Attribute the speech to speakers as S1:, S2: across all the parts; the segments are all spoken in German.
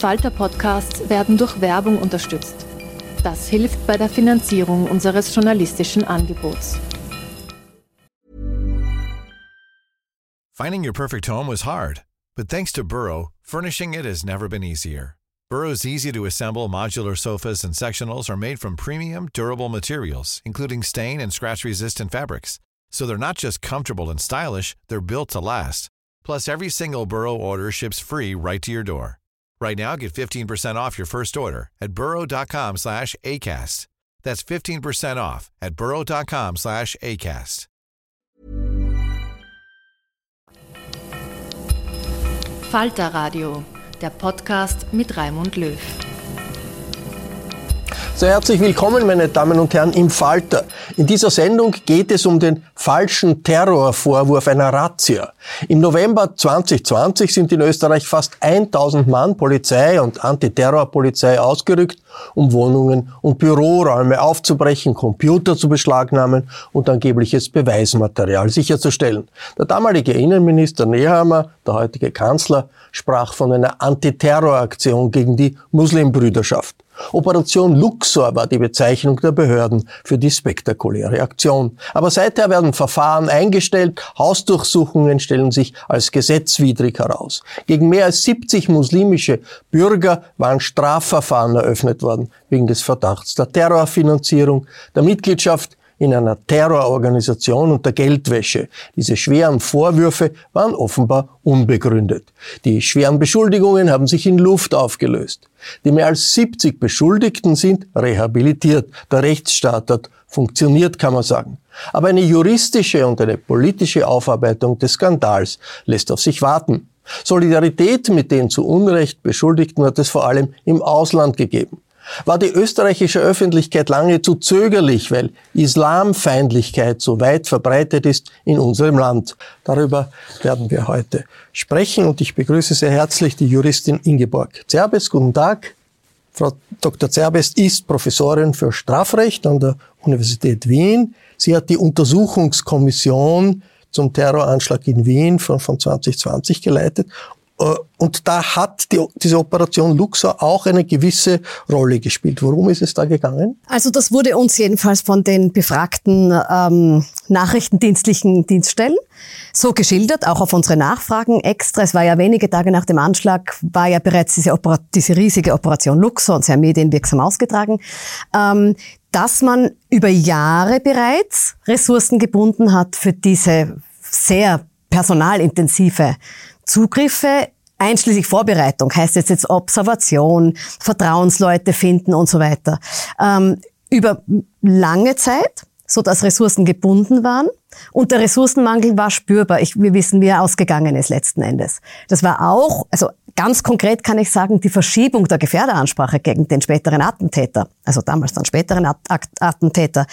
S1: Falter-Podcasts werden durch Werbung unterstützt. Das hilft bei der Finanzierung unseres journalistischen Angebots.
S2: Finding your perfect home was hard, but thanks to Burrow, furnishing it has never been easier. Burrow's easy to assemble modular sofas and sectionals are made from premium, durable materials, including stain and scratch resistant fabrics. So they're not just comfortable and stylish, they're built to last. Plus, every single Burrow order ships free right to your door. Right now, get 15% off your first order at burrow.com slash ACAST. That's 15% off at burrow.com slash ACAST.
S1: Falter Radio, der Podcast mit Raimund Löw.
S3: Sehr herzlich willkommen, meine Damen und Herren, im Falter. In dieser Sendung geht es um den falschen Terrorvorwurf einer Razzia. Im November 2020 sind in Österreich fast 1000 Mann Polizei und Antiterrorpolizei ausgerückt, um Wohnungen und Büroräume aufzubrechen, Computer zu beschlagnahmen und angebliches Beweismaterial sicherzustellen. Der damalige Innenminister Nehammer, der heutige Kanzler, sprach von einer Antiterroraktion gegen die Muslimbrüderschaft. Operation Luxor war die Bezeichnung der Behörden für die spektakuläre Aktion. Aber seither werden Verfahren eingestellt, Hausdurchsuchungen stellen sich als gesetzwidrig heraus. Gegen mehr als 70 muslimische Bürger waren Strafverfahren eröffnet worden wegen des Verdachts der Terrorfinanzierung, der Mitgliedschaft in einer Terrororganisation und der Geldwäsche. Diese schweren Vorwürfe waren offenbar unbegründet. Die schweren Beschuldigungen haben sich in Luft aufgelöst. Die mehr als 70 Beschuldigten sind rehabilitiert. Der Rechtsstaat hat funktioniert, kann man sagen. Aber eine juristische und eine politische Aufarbeitung des Skandals lässt auf sich warten. Solidarität mit den zu Unrecht Beschuldigten hat es vor allem im Ausland gegeben war die österreichische Öffentlichkeit lange zu zögerlich, weil Islamfeindlichkeit so weit verbreitet ist in unserem Land. Darüber werden wir heute sprechen und ich begrüße sehr herzlich die Juristin Ingeborg Zerbes. Guten Tag. Frau Dr. Zerbest ist Professorin für Strafrecht an der Universität Wien. Sie hat die Untersuchungskommission zum Terroranschlag in Wien von, von 2020 geleitet und da hat die, diese Operation Luxor auch eine gewisse Rolle gespielt. Worum ist es da gegangen?
S4: Also das wurde uns jedenfalls von den befragten ähm, nachrichtendienstlichen Dienststellen so geschildert, auch auf unsere Nachfragen extra. Es war ja wenige Tage nach dem Anschlag, war ja bereits diese, Opera diese riesige Operation Luxor und sehr medienwirksam ausgetragen, ähm, dass man über Jahre bereits Ressourcen gebunden hat für diese sehr personalintensive Zugriffe einschließlich Vorbereitung, heißt jetzt jetzt Observation, Vertrauensleute finden und so weiter, ähm, über lange Zeit, so dass Ressourcen gebunden waren. Und der Ressourcenmangel war spürbar. Ich, wir wissen, wie er ausgegangen ist letzten Endes. Das war auch, also Ganz konkret kann ich sagen, die Verschiebung der Gefährderansprache gegen den späteren Attentäter, also damals dann späteren Attentäter,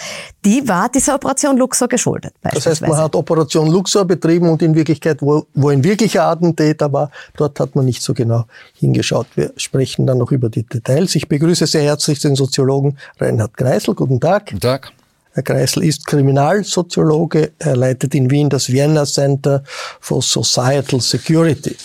S4: die war dieser Operation Luxor geschuldet.
S3: Das heißt, man hat Operation Luxor betrieben und in Wirklichkeit, wo, wo ein wirklicher Attentäter war, dort hat man nicht so genau hingeschaut. Wir sprechen dann noch über die Details. Ich begrüße sehr herzlich den Soziologen Reinhard Kreisel. Guten Tag.
S5: Guten Tag.
S3: Herr Kreisel ist Kriminalsoziologe. Er leitet in Wien das Vienna Center for Societal Security.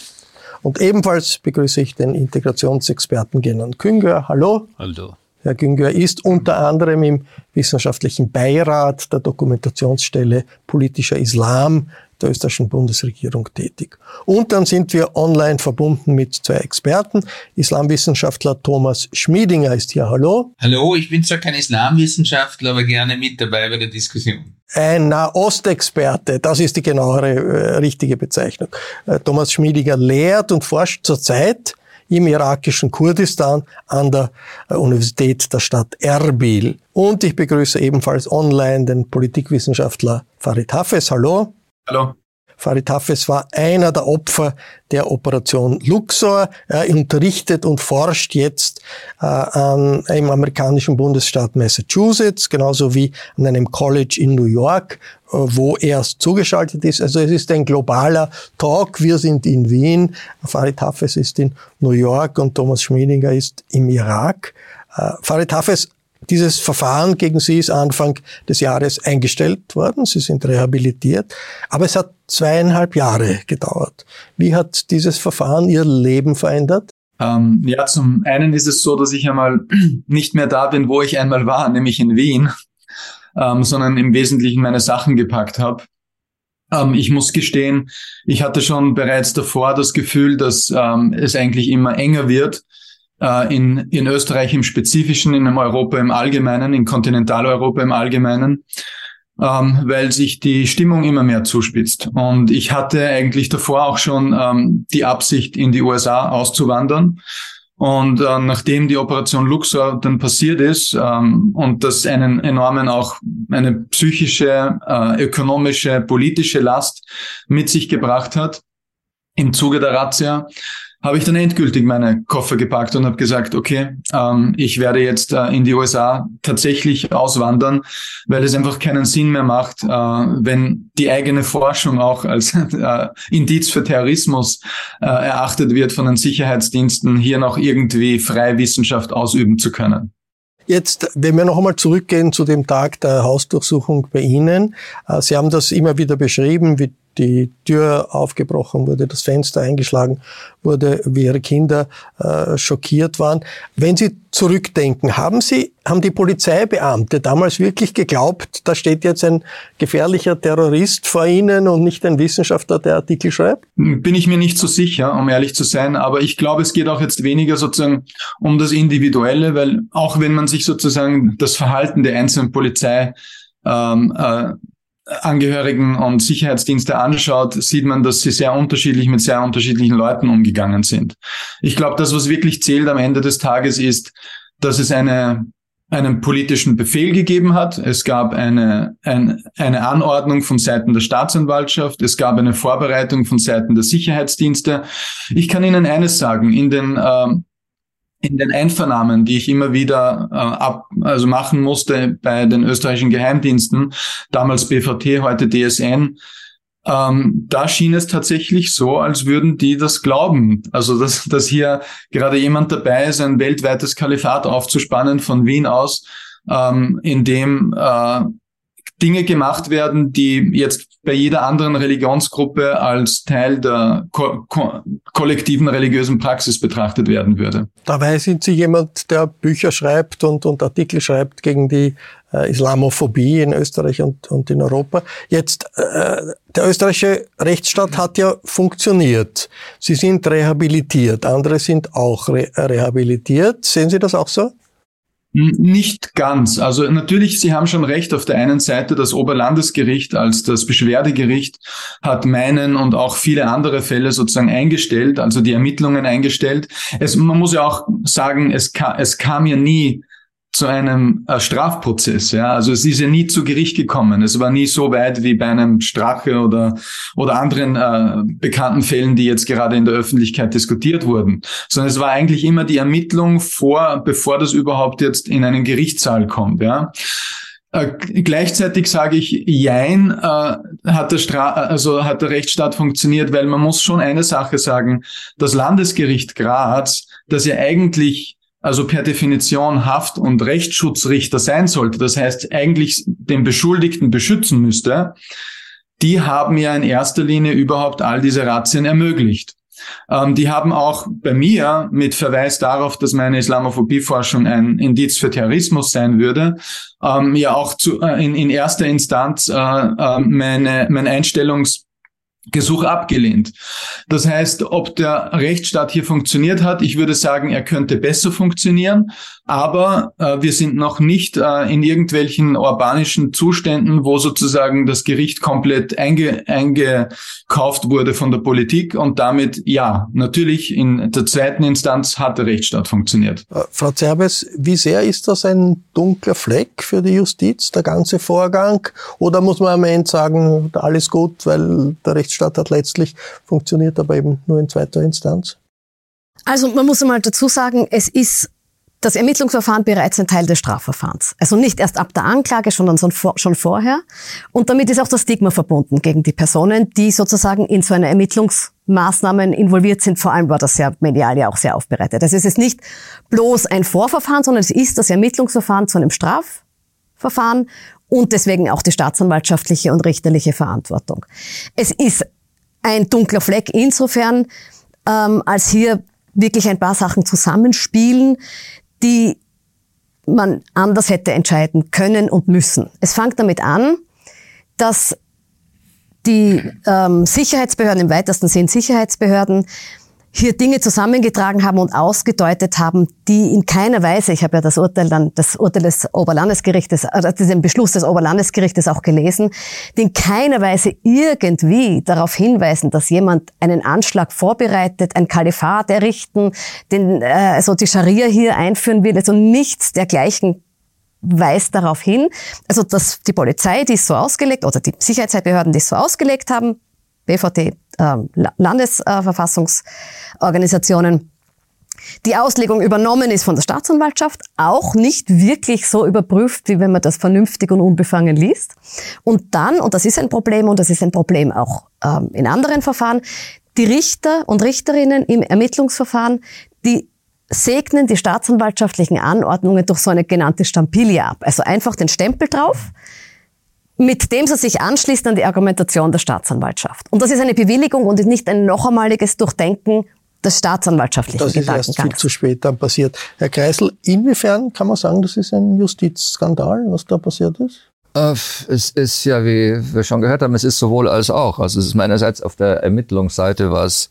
S3: Und ebenfalls begrüße ich den Integrationsexperten Genan Künger. Hallo.
S5: Hallo.
S3: Herr Günger ist unter anderem im wissenschaftlichen Beirat der Dokumentationsstelle Politischer Islam der österreichischen Bundesregierung tätig. Und dann sind wir online verbunden mit zwei Experten. Islamwissenschaftler Thomas Schmiedinger ist hier. Hallo.
S6: Hallo, ich bin zwar kein Islamwissenschaftler, aber gerne mit dabei bei der Diskussion.
S3: Ein Nahostexperte, das ist die genauere äh, richtige Bezeichnung. Äh, Thomas Schmiedinger lehrt und forscht zurzeit im irakischen Kurdistan an der äh, Universität der Stadt Erbil. Und ich begrüße ebenfalls online den Politikwissenschaftler Farid Hafez. Hallo.
S7: Hallo.
S3: Farid Hafez war einer der Opfer der Operation Luxor. Er unterrichtet und forscht jetzt äh, an, im amerikanischen Bundesstaat Massachusetts, genauso wie an einem College in New York, äh, wo er zugeschaltet ist. Also es ist ein globaler Talk. Wir sind in Wien, Farid Hafez ist in New York und Thomas Schmiedinger ist im Irak. Äh, Farid Hafez dieses Verfahren gegen Sie ist Anfang des Jahres eingestellt worden. Sie sind rehabilitiert. Aber es hat zweieinhalb Jahre gedauert. Wie hat dieses Verfahren Ihr Leben verändert?
S5: Ähm, ja, zum einen ist es so, dass ich einmal nicht mehr da bin, wo ich einmal war, nämlich in Wien, ähm, sondern im Wesentlichen meine Sachen gepackt habe. Ähm, ich muss gestehen, ich hatte schon bereits davor das Gefühl, dass ähm, es eigentlich immer enger wird äh, in, in Österreich im Spezifischen, in Europa im Allgemeinen, in Kontinentaleuropa im Allgemeinen ähm, weil sich die Stimmung immer mehr zuspitzt. Und ich hatte eigentlich davor auch schon ähm, die Absicht, in die USA auszuwandern. Und äh, nachdem die Operation Luxor dann passiert ist ähm, und das einen enormen auch eine psychische, äh, ökonomische, politische Last mit sich gebracht hat im Zuge der Razzia, habe ich dann endgültig meine Koffer gepackt und habe gesagt, okay, ähm, ich werde jetzt äh, in die USA tatsächlich auswandern, weil es einfach keinen Sinn mehr macht, äh, wenn die eigene Forschung auch als äh, Indiz für Terrorismus äh, erachtet wird von den Sicherheitsdiensten, hier noch irgendwie freie Wissenschaft ausüben zu können.
S3: Jetzt, wenn wir noch einmal zurückgehen zu dem Tag der Hausdurchsuchung bei Ihnen. Äh, Sie haben das immer wieder beschrieben, wie die Tür aufgebrochen wurde, das Fenster eingeschlagen wurde, wie ihre Kinder äh, schockiert waren. Wenn Sie zurückdenken, haben Sie, haben die Polizeibeamte damals wirklich geglaubt, da steht jetzt ein gefährlicher Terrorist vor Ihnen und nicht ein Wissenschaftler, der Artikel schreibt?
S5: Bin ich mir nicht so sicher, um ehrlich zu sein, aber ich glaube, es geht auch jetzt weniger sozusagen um das Individuelle, weil auch wenn man sich sozusagen das Verhalten der einzelnen Polizei ähm, äh, Angehörigen und Sicherheitsdienste anschaut, sieht man, dass sie sehr unterschiedlich mit sehr unterschiedlichen Leuten umgegangen sind. Ich glaube, das, was wirklich zählt am Ende des Tages, ist, dass es eine, einen politischen Befehl gegeben hat. Es gab eine, ein, eine Anordnung von Seiten der Staatsanwaltschaft. Es gab eine Vorbereitung von Seiten der Sicherheitsdienste. Ich kann Ihnen eines sagen. In den äh, in den Einvernahmen, die ich immer wieder äh, ab, also machen musste bei den österreichischen Geheimdiensten, damals BVT, heute DSN, ähm, da schien es tatsächlich so, als würden die das glauben. Also, dass, dass hier gerade jemand dabei ist, ein weltweites Kalifat aufzuspannen von Wien aus, ähm, in dem äh, Dinge gemacht werden, die jetzt bei jeder anderen Religionsgruppe als Teil der ko ko kollektiven religiösen Praxis betrachtet werden würde.
S3: Dabei sind Sie jemand, der Bücher schreibt und, und Artikel schreibt gegen die äh, Islamophobie in Österreich und, und in Europa. Jetzt, äh, der österreichische Rechtsstaat hat ja funktioniert. Sie sind rehabilitiert, andere sind auch re rehabilitiert. Sehen Sie das auch so?
S5: Nicht ganz. Also natürlich, Sie haben schon recht. Auf der einen Seite das Oberlandesgericht als das Beschwerdegericht hat meinen und auch viele andere Fälle sozusagen eingestellt, also die Ermittlungen eingestellt. Es, man muss ja auch sagen, es, kam, es kam ja nie zu einem äh, Strafprozess. Ja, also es ist ja nie zu Gericht gekommen. Es war nie so weit wie bei einem Strache oder oder anderen äh, bekannten Fällen, die jetzt gerade in der Öffentlichkeit diskutiert wurden, sondern es war eigentlich immer die Ermittlung vor, bevor das überhaupt jetzt in einen Gerichtssaal kommt. Ja. Äh, gleichzeitig sage ich, jein, äh, hat der Stra also hat der Rechtsstaat funktioniert, weil man muss schon eine Sache sagen, das Landesgericht Graz, das ja eigentlich also per Definition Haft- und Rechtsschutzrichter sein sollte, das heißt eigentlich den Beschuldigten beschützen müsste, die haben ja in erster Linie überhaupt all diese Razzien ermöglicht. Ähm, die haben auch bei mir mit Verweis darauf, dass meine Islamophobieforschung ein Indiz für Terrorismus sein würde, ähm, ja auch zu, äh, in, in erster Instanz äh, äh, meine, mein Einstellungs Gesuch abgelehnt. Das heißt, ob der Rechtsstaat hier funktioniert hat, ich würde sagen, er könnte besser funktionieren, aber äh, wir sind noch nicht äh, in irgendwelchen urbanischen Zuständen, wo sozusagen das Gericht komplett einge eingekauft wurde von der Politik und damit, ja, natürlich in der zweiten Instanz hat der Rechtsstaat funktioniert.
S3: Äh, Frau Zerbes, wie sehr ist das ein dunkler Fleck für die Justiz, der ganze Vorgang? Oder muss man am Ende sagen, alles gut, weil der Rechtsstaat Rechtsstaat hat letztlich funktioniert, aber eben nur in zweiter Instanz?
S4: Also man muss einmal dazu sagen, es ist das Ermittlungsverfahren bereits ein Teil des Strafverfahrens. Also nicht erst ab der Anklage, sondern schon vorher. Und damit ist auch das Stigma verbunden gegen die Personen, die sozusagen in so eine Ermittlungsmaßnahmen involviert sind. Vor allem war das ja medial ja auch sehr aufbereitet. Das ist jetzt nicht bloß ein Vorverfahren, sondern es ist das Ermittlungsverfahren zu einem Strafverfahren und deswegen auch die staatsanwaltschaftliche und richterliche Verantwortung. Es ist ein dunkler Fleck insofern, ähm, als hier wirklich ein paar Sachen zusammenspielen, die man anders hätte entscheiden können und müssen. Es fängt damit an, dass die ähm, Sicherheitsbehörden, im weitesten Sinn Sicherheitsbehörden, hier Dinge zusammengetragen haben und ausgedeutet haben, die in keiner Weise, ich habe ja das Urteil dann, das Urteil des Oberlandesgerichtes, also diesen Beschluss des Oberlandesgerichtes auch gelesen, die in keiner Weise irgendwie darauf hinweisen, dass jemand einen Anschlag vorbereitet, ein Kalifat errichten, den, äh, also die Scharia hier einführen will, also nichts dergleichen weist darauf hin, also dass die Polizei, die es so ausgelegt, oder die Sicherheitsbehörden, die es so ausgelegt haben, BVT, äh, Landesverfassungsorganisationen, die Auslegung übernommen ist von der Staatsanwaltschaft, auch nicht wirklich so überprüft, wie wenn man das vernünftig und unbefangen liest. Und dann, und das ist ein Problem, und das ist ein Problem auch ähm, in anderen Verfahren, die Richter und Richterinnen im Ermittlungsverfahren, die segnen die staatsanwaltschaftlichen Anordnungen durch so eine genannte Stampilie ab. Also einfach den Stempel drauf mit dem sie sich anschließt an die Argumentation der Staatsanwaltschaft. Und das ist eine Bewilligung und nicht ein noch einmaliges Durchdenken des staatsanwaltschaftlichen
S3: Das ist erst viel zu spät dann passiert. Herr Kreisel, inwiefern kann man sagen, das ist ein Justizskandal, was da passiert ist?
S7: Äh, es ist ja, wie wir schon gehört haben, es ist sowohl als auch. Also es ist meinerseits auf der Ermittlungsseite was,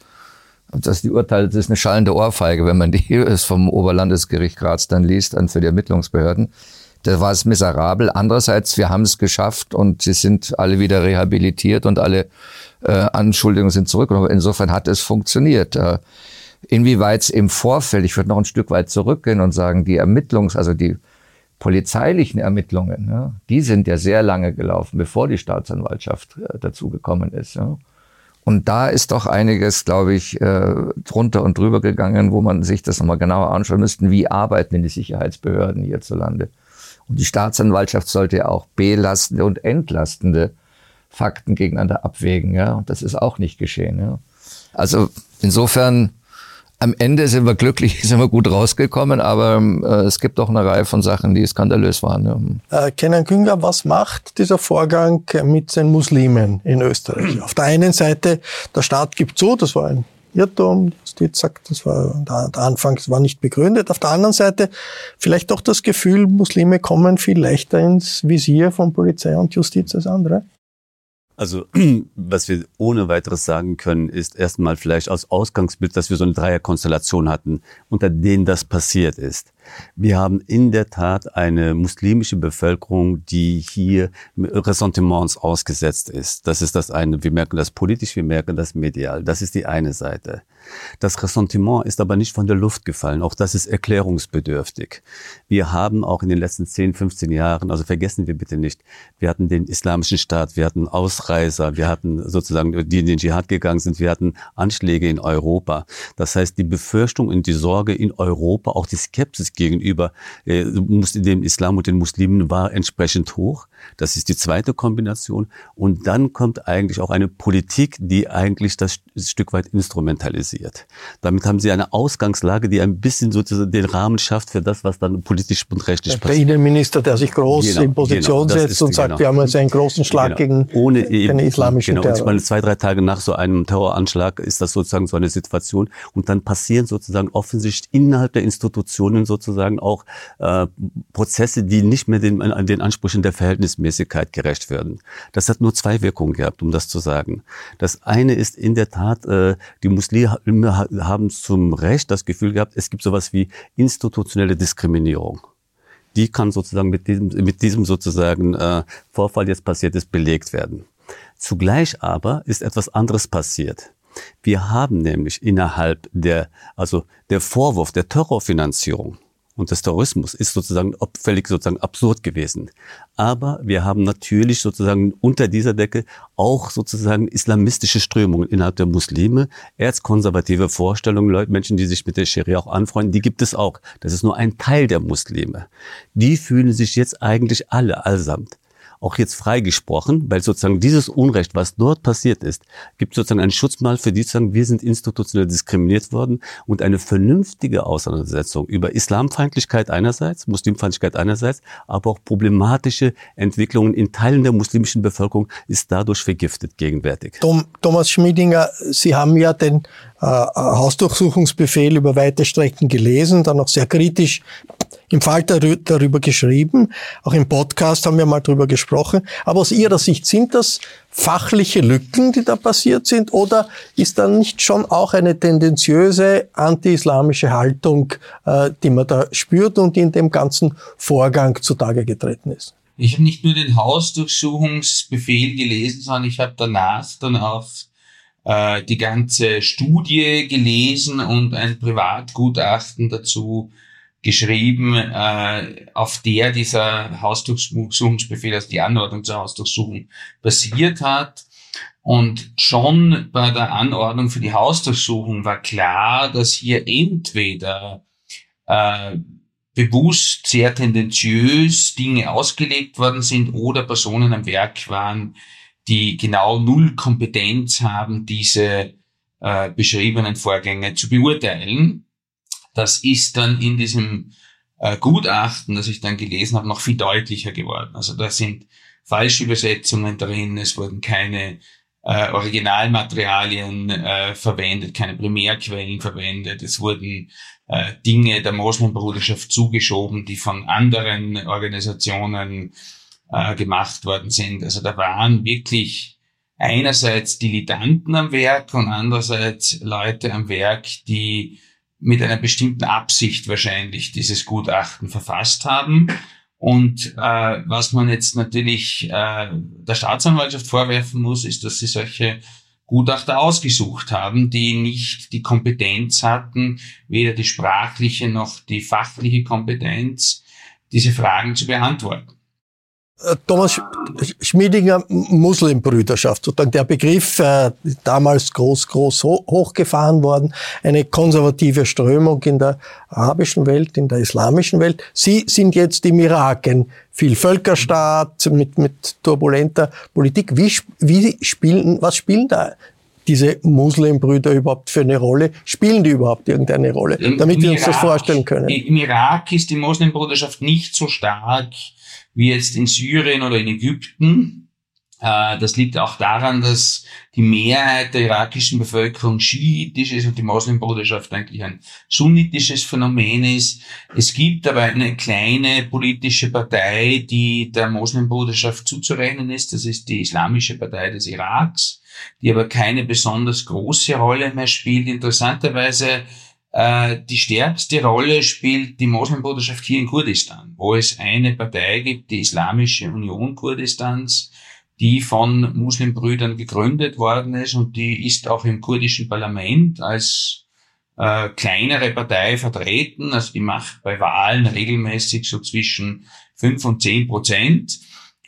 S7: dass die Urteile, das ist eine schallende Ohrfeige, wenn man die es vom Oberlandesgericht Graz dann liest, dann für die Ermittlungsbehörden. Da war es miserabel. Andererseits, wir haben es geschafft und sie sind alle wieder rehabilitiert und alle äh, Anschuldigungen sind zurückgenommen. Insofern hat es funktioniert. Äh, inwieweit es im Vorfeld, ich würde noch ein Stück weit zurückgehen und sagen, die Ermittlungs-, also die polizeilichen Ermittlungen, ja, die sind ja sehr lange gelaufen, bevor die Staatsanwaltschaft äh, dazugekommen ist. Ja. Und da ist doch einiges, glaube ich, äh, drunter und drüber gegangen, wo man sich das nochmal genauer anschauen müsste, wie arbeiten denn die Sicherheitsbehörden hierzulande. Und die Staatsanwaltschaft sollte ja auch belastende und entlastende Fakten gegeneinander abwägen. Ja? Und das ist auch nicht geschehen. Ja? Also insofern, am Ende sind wir glücklich, sind wir gut rausgekommen, aber äh, es gibt auch eine Reihe von Sachen, die skandalös waren.
S3: Ja. Äh, Kenan Künger, was macht dieser Vorgang mit den Muslimen in Österreich? Auf der einen Seite, der Staat gibt zu, das war ein Irrtum. Die Justiz sagt, das war der Anfang, das war nicht begründet. Auf der anderen Seite vielleicht doch das Gefühl, Muslime kommen viel leichter ins Visier von Polizei und Justiz als andere.
S8: Also, was wir ohne weiteres sagen können, ist erstmal vielleicht aus Ausgangsbild, dass wir so eine Dreierkonstellation hatten, unter denen das passiert ist. Wir haben in der Tat eine muslimische Bevölkerung, die hier Ressentiments ausgesetzt ist. Das ist das eine. Wir merken das politisch, wir merken das medial. Das ist die eine Seite. Das Ressentiment ist aber nicht von der Luft gefallen. Auch das ist erklärungsbedürftig. Wir haben auch in den letzten 10, 15 Jahren, also vergessen wir bitte nicht, wir hatten den islamischen Staat, wir hatten Ausreißer, wir hatten sozusagen, die in den Dschihad gegangen sind, wir hatten Anschläge in Europa. Das heißt, die Befürchtung und die Sorge in Europa, auch die Skepsis gegenüber äh, dem Islam und den Muslimen war entsprechend hoch. Das ist die zweite Kombination. Und dann kommt eigentlich auch eine Politik, die eigentlich das Stück weit instrumentalisiert. Damit haben sie eine Ausgangslage, die ein bisschen sozusagen den Rahmen schafft für das, was dann politisch und rechtlich
S3: passiert. Der Innenminister, der sich groß genau, in Position genau, setzt und sagt, genau. wir haben jetzt einen großen Schlag genau. gegen
S8: Ohne den islamischen genau. Terror. Ich meine, zwei, drei Tage nach so einem Terroranschlag ist das sozusagen so eine Situation. Und dann passieren sozusagen offensichtlich innerhalb der Institutionen sozusagen auch äh, Prozesse, die nicht mehr den, den Ansprüchen der Verhältnisse Verhältnismäßigkeit gerecht werden. Das hat nur zwei Wirkungen gehabt, um das zu sagen. Das eine ist in der Tat, äh, die Muslime haben zum Recht das Gefühl gehabt, es gibt sowas wie institutionelle Diskriminierung. Die kann sozusagen mit diesem, mit diesem sozusagen äh, Vorfall jetzt passiert ist, belegt werden. Zugleich aber ist etwas anderes passiert. Wir haben nämlich innerhalb der, also der Vorwurf der Terrorfinanzierung, und des Terrorismus ist sozusagen völlig sozusagen absurd gewesen. Aber wir haben natürlich sozusagen unter dieser Decke auch sozusagen islamistische Strömungen innerhalb der Muslime, erzkonservative Vorstellungen, Leute, Menschen, die sich mit der Scharia auch anfreunden, die gibt es auch. Das ist nur ein Teil der Muslime. Die fühlen sich jetzt eigentlich alle allsamt auch jetzt freigesprochen, weil sozusagen dieses Unrecht, was dort passiert ist, gibt sozusagen einen Schutzmal für die, die sagen, wir sind institutionell diskriminiert worden und eine vernünftige Auseinandersetzung über Islamfeindlichkeit einerseits, Muslimfeindlichkeit einerseits, aber auch problematische Entwicklungen in Teilen der muslimischen Bevölkerung ist dadurch vergiftet gegenwärtig.
S3: Thomas Schmiedinger, Sie haben ja den Hausdurchsuchungsbefehl über weite Strecken gelesen, dann auch sehr kritisch im Falter darüber geschrieben. Auch im Podcast haben wir mal darüber gesprochen. Aber aus Ihrer Sicht sind das fachliche Lücken, die da passiert sind? Oder ist da nicht schon auch eine tendenziöse anti-islamische Haltung, äh, die man da spürt und die in dem ganzen Vorgang zutage getreten ist?
S6: Ich habe nicht nur den Hausdurchsuchungsbefehl gelesen, sondern ich habe danach dann auch äh, die ganze Studie gelesen und ein Privatgutachten dazu geschrieben, äh, auf der dieser Hausdurchsuchungsbefehl, also die Anordnung zur Hausdurchsuchung basiert hat. Und schon bei der Anordnung für die Hausdurchsuchung war klar, dass hier entweder äh, bewusst sehr tendenziös Dinge ausgelegt worden sind oder Personen am Werk waren, die genau null Kompetenz haben, diese äh, beschriebenen Vorgänge zu beurteilen. Das ist dann in diesem äh, Gutachten, das ich dann gelesen habe, noch viel deutlicher geworden. Also da sind falsche Übersetzungen drin, es wurden keine äh, Originalmaterialien äh, verwendet, keine Primärquellen verwendet, es wurden äh, Dinge der Moslembruderschaft zugeschoben, die von anderen Organisationen äh, gemacht worden sind. Also da waren wirklich einerseits Dilettanten am Werk und andererseits Leute am Werk, die mit einer bestimmten Absicht wahrscheinlich dieses Gutachten verfasst haben. Und äh, was man jetzt natürlich äh, der Staatsanwaltschaft vorwerfen muss, ist, dass sie solche Gutachter ausgesucht haben, die nicht die Kompetenz hatten, weder die sprachliche noch die fachliche Kompetenz, diese Fragen zu beantworten.
S3: Äh, Thomas Schmiedinger Muslimbrüderschaft, sozusagen der Begriff äh, damals groß, groß hochgefahren worden, eine konservative Strömung in der arabischen Welt, in der islamischen Welt. Sie sind jetzt im Irak, ein Vielvölkerstaat mit, mit turbulenter Politik. Wie, wie spielen, was spielen da diese Muslimbrüder überhaupt für eine Rolle? Spielen die überhaupt irgendeine Rolle? Damit Im wir uns Irak, das vorstellen können.
S6: Im Irak ist die Muslimbruderschaft nicht so stark wie jetzt in Syrien oder in Ägypten. Äh, das liegt auch daran, dass die Mehrheit der irakischen Bevölkerung schiitisch ist und die Moslembruderschaft eigentlich ein sunnitisches Phänomen ist. Es gibt aber eine kleine politische Partei, die der Moslembruderschaft zuzurechnen ist. Das ist die Islamische Partei des Iraks, die aber keine besonders große Rolle mehr spielt. Interessanterweise die stärkste Rolle spielt die Moslembruderschaft hier in Kurdistan, wo es eine Partei gibt, die Islamische Union Kurdistans, die von Muslimbrüdern gegründet worden ist und die ist auch im kurdischen Parlament als äh, kleinere Partei vertreten. Also die macht bei Wahlen regelmäßig so zwischen fünf und zehn Prozent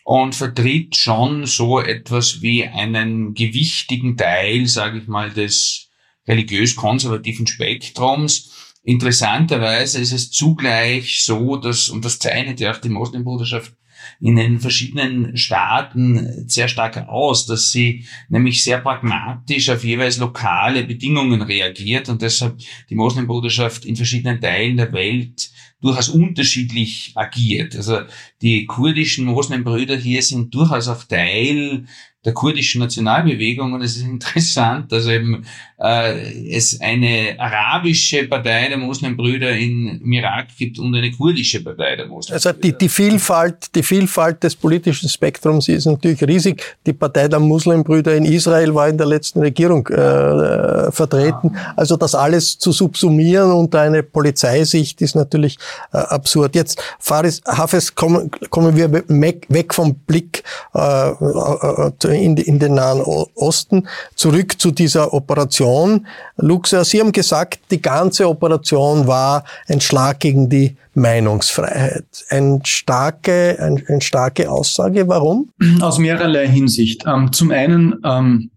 S6: und vertritt schon so etwas wie einen gewichtigen Teil, sage ich mal, des religiös-konservativen Spektrums. Interessanterweise ist es zugleich so, dass, und das zeichnet ja auch die Moslembruderschaft in den verschiedenen Staaten sehr stark aus, dass sie nämlich sehr pragmatisch auf jeweils lokale Bedingungen reagiert und deshalb die Moslembruderschaft in verschiedenen Teilen der Welt durchaus unterschiedlich agiert. Also die kurdischen Moslembrüder hier sind durchaus auch Teil der kurdischen Nationalbewegung und es ist interessant, dass eben äh, es eine arabische Partei der Muslimbrüder in, im Irak gibt und eine kurdische Partei der Muslimbrüder.
S3: Also die, die, Vielfalt, die Vielfalt des politischen Spektrums ist natürlich riesig. Die Partei der Muslimbrüder in Israel war in der letzten Regierung äh, vertreten. Also das alles zu subsumieren unter eine Polizeisicht ist natürlich äh, absurd. Jetzt, Faris Hafez, kommen, kommen wir weg vom Blick äh, äh in, in den Nahen Osten zurück zu dieser Operation. Luxa, Sie haben gesagt, die ganze Operation war ein Schlag gegen die Meinungsfreiheit. Eine starke, ein, eine starke Aussage. Warum?
S5: Aus mehrerlei Hinsicht. Ähm, zum einen, ähm,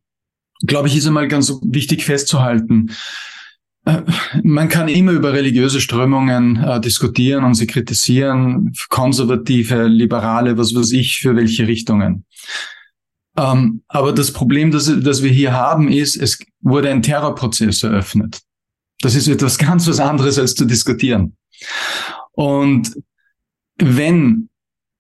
S5: glaube ich, ist einmal ganz wichtig festzuhalten, äh, man kann immer über religiöse Strömungen äh, diskutieren und sie kritisieren, konservative, liberale, was weiß ich, für welche Richtungen. Ähm, aber das Problem, das, das wir hier haben, ist, es wurde ein Terrorprozess eröffnet. Das ist etwas ganz was anderes als zu diskutieren. Und wenn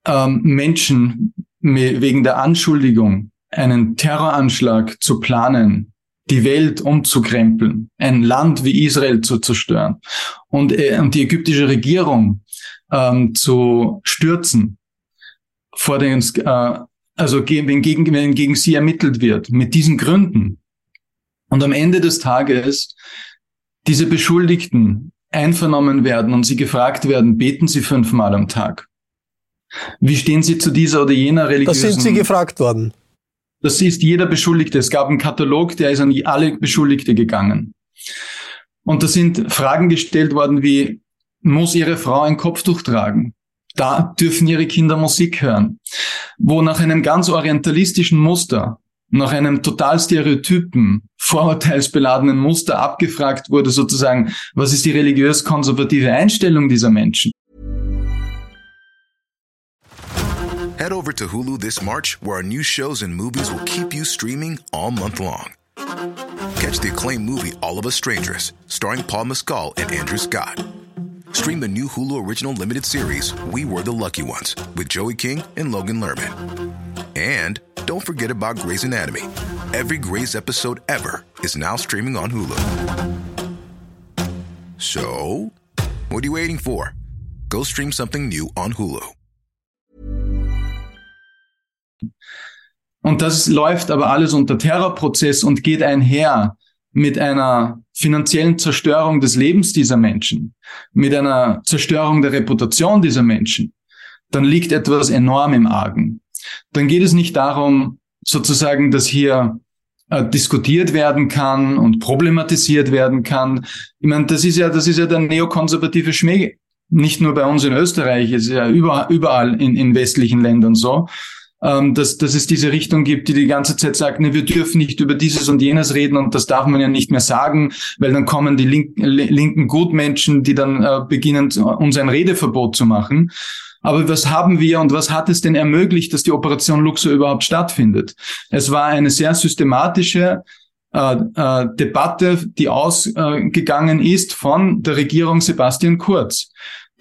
S5: ähm, Menschen wegen der Anschuldigung einen Terroranschlag zu planen, die Welt umzukrempeln, ein Land wie Israel zu zerstören und, äh, und die ägyptische Regierung ähm, zu stürzen, vor den, äh, also wenn gegen, wenn gegen sie ermittelt wird, mit diesen Gründen. Und am Ende des Tages diese Beschuldigten einvernommen werden und sie gefragt werden, beten sie fünfmal am Tag. Wie stehen Sie zu dieser oder jener religiösen...
S3: Das sind Sie gefragt worden.
S5: Das ist jeder Beschuldigte. Es gab einen Katalog, der ist an alle Beschuldigte gegangen. Und da sind Fragen gestellt worden wie, muss Ihre Frau ein Kopftuch tragen? Da dürfen Ihre Kinder Musik hören. Wo nach einem ganz orientalistischen Muster, nach einem total stereotypen, vorurteilsbeladenen Muster abgefragt wurde, sozusagen, was ist die religiös-konservative Einstellung dieser Menschen?
S9: Head over to Hulu this March, where our new shows and movies will keep you streaming all month long. Catch the acclaimed movie All of Us Strangers, starring Paul Mescal and Andrew Scott. Stream the new Hulu original limited series We Were the Lucky Ones with Joey King and Logan Lerman. And don't forget about Grey's Anatomy. Every Grey's episode ever is now streaming on Hulu. So, what are you waiting for? Go stream something new on Hulu.
S5: Und das läuft aber alles unter Terrorprozess und geht einher mit einer finanziellen Zerstörung des Lebens dieser Menschen, mit einer Zerstörung der Reputation dieser Menschen, dann liegt etwas enorm im Argen. Dann geht es nicht darum, sozusagen, dass hier äh, diskutiert werden kann und problematisiert werden kann. Ich meine, das ist ja, das ist ja der neokonservative Schmäh. Nicht nur bei uns in Österreich, es ist ja überall, in, in westlichen Ländern so ähm, dass, dass es diese Richtung gibt, die die ganze Zeit sagt, ne, wir dürfen nicht über dieses und jenes reden und das darf man ja nicht mehr sagen, weil dann kommen die link, linken Gutmenschen, die dann äh, beginnen, uns ein Redeverbot zu machen. Aber was haben wir und was hat es denn ermöglicht, dass die Operation Luxor überhaupt stattfindet? Es war eine sehr systematische äh, äh, Debatte, die ausgegangen ist von der Regierung Sebastian Kurz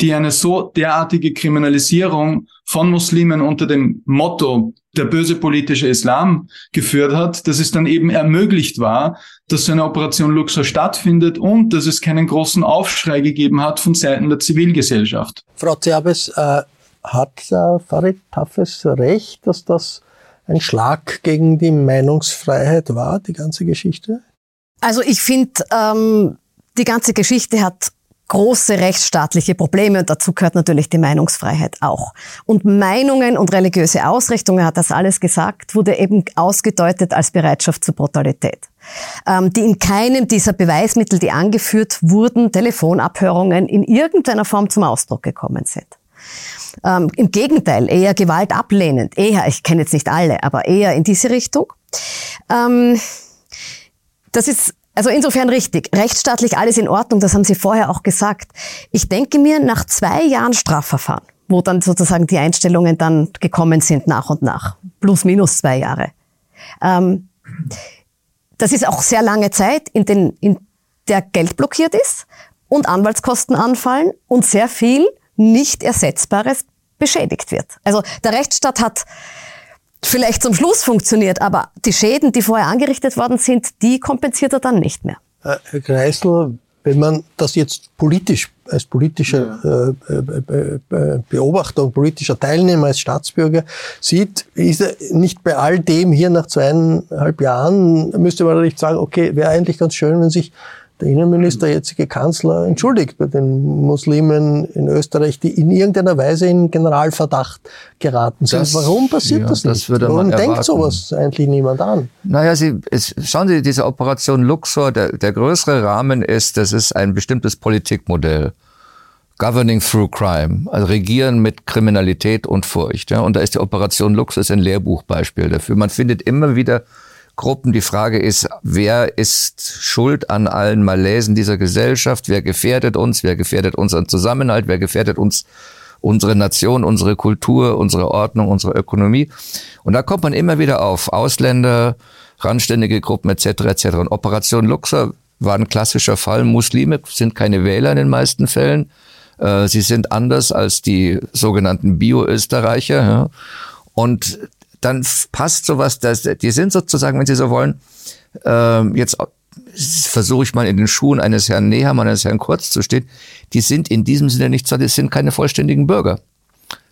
S5: die eine so derartige Kriminalisierung von Muslimen unter dem Motto der böse politische Islam geführt hat, dass es dann eben ermöglicht war, dass so eine Operation Luxor stattfindet und dass es keinen großen Aufschrei gegeben hat von Seiten der Zivilgesellschaft.
S3: Frau Zerbes, äh, hat äh, Farid Tafes recht, dass das ein Schlag gegen die Meinungsfreiheit war, die ganze Geschichte?
S4: Also ich finde, ähm, die ganze Geschichte hat große rechtsstaatliche Probleme und dazu gehört natürlich die Meinungsfreiheit auch. Und Meinungen und religiöse Ausrichtungen, hat das alles gesagt, wurde eben ausgedeutet als Bereitschaft zur Brutalität, ähm, die in keinem dieser Beweismittel, die angeführt wurden, Telefonabhörungen in irgendeiner Form zum Ausdruck gekommen sind. Ähm, Im Gegenteil, eher Gewalt ablehnend, eher, ich kenne jetzt nicht alle, aber eher in diese Richtung. Ähm, das ist also insofern richtig. Rechtsstaatlich alles in Ordnung, das haben Sie vorher auch gesagt. Ich denke mir, nach zwei Jahren Strafverfahren, wo dann sozusagen die Einstellungen dann gekommen sind nach und nach, plus minus zwei Jahre. Ähm, das ist auch sehr lange Zeit, in, den, in der Geld blockiert ist und Anwaltskosten anfallen und sehr viel nicht Ersetzbares beschädigt wird. Also der Rechtsstaat hat vielleicht zum Schluss funktioniert, aber die Schäden, die vorher angerichtet worden sind, die kompensiert er dann nicht mehr.
S3: Äh, Herr Kreisel, wenn man das jetzt politisch, als politischer äh, äh, Beobachter und politischer Teilnehmer, als Staatsbürger sieht, ist er nicht bei all dem hier nach zweieinhalb Jahren, müsste man nicht sagen, okay, wäre eigentlich ganz schön, wenn sich der Innenminister, jetzige Kanzler, entschuldigt bei den Muslimen in Österreich, die in irgendeiner Weise in Generalverdacht geraten sind. Das, Warum passiert ja, das nicht? Das würde Warum denkt sowas eigentlich niemand an?
S7: Naja, Sie, es, schauen Sie, diese Operation Luxor, der, der größere Rahmen ist, das ist ein bestimmtes Politikmodell. Governing through Crime, also regieren mit Kriminalität und Furcht. Ja? Und da ist die Operation Luxor ein Lehrbuchbeispiel dafür. Man findet immer wieder Gruppen. Die Frage ist, wer ist schuld an allen Malaisen dieser Gesellschaft? Wer gefährdet uns? Wer gefährdet unseren Zusammenhalt? Wer gefährdet uns unsere Nation, unsere Kultur, unsere Ordnung, unsere Ökonomie? Und da kommt man immer wieder auf Ausländer, randständige Gruppen etc. etc. Und Operation Luxor war ein klassischer Fall. Muslime sind keine Wähler in den meisten Fällen. Äh, sie sind anders als die sogenannten Bio-Österreicher. Und dann passt sowas, dass, die sind sozusagen, wenn Sie so wollen, äh, jetzt versuche ich mal in den Schuhen eines Herrn Nehammer, eines Herrn Kurz zu stehen, die sind in diesem Sinne nicht, das sind keine vollständigen Bürger,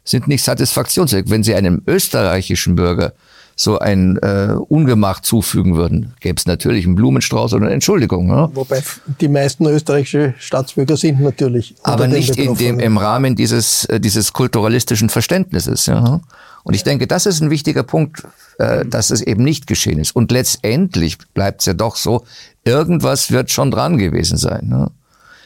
S7: sind nicht satisfaktionsfähig. Wenn Sie einem österreichischen Bürger so ein äh, Ungemach zufügen würden, gäbe es natürlich einen Blumenstrauß oder eine Entschuldigung. Ja?
S3: Wobei die meisten österreichische Staatsbürger sind natürlich.
S7: Aber nicht in dem, im Rahmen dieses, äh, dieses kulturalistischen Verständnisses. Ja? Und ich denke, das ist ein wichtiger Punkt, äh, dass es eben nicht geschehen ist. Und letztendlich bleibt es ja doch so, irgendwas wird schon dran gewesen sein. Ne?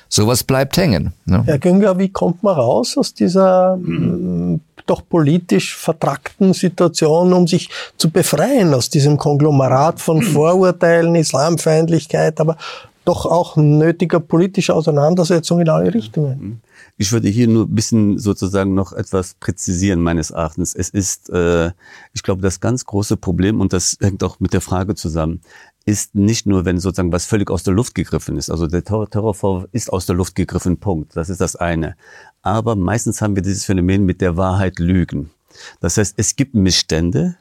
S7: Sowas bleibt hängen. Ne?
S3: Herr Günger, wie kommt man raus aus dieser mhm doch politisch vertrackten Situation, um sich zu befreien aus diesem Konglomerat von Vorurteilen, Islamfeindlichkeit, aber doch auch nötiger politischer Auseinandersetzung in alle Richtungen.
S8: Ich würde hier nur ein bisschen sozusagen noch etwas präzisieren meines Erachtens. Es ist, äh, ich glaube, das ganz große Problem, und das hängt auch mit der Frage zusammen, ist nicht nur, wenn sozusagen was völlig aus der Luft gegriffen ist. Also der Terrorvorwurf ist aus der Luft gegriffen, Punkt. Das ist das eine. Aber meistens haben wir dieses Phänomen mit der Wahrheit lügen. Das heißt, es gibt Missstände,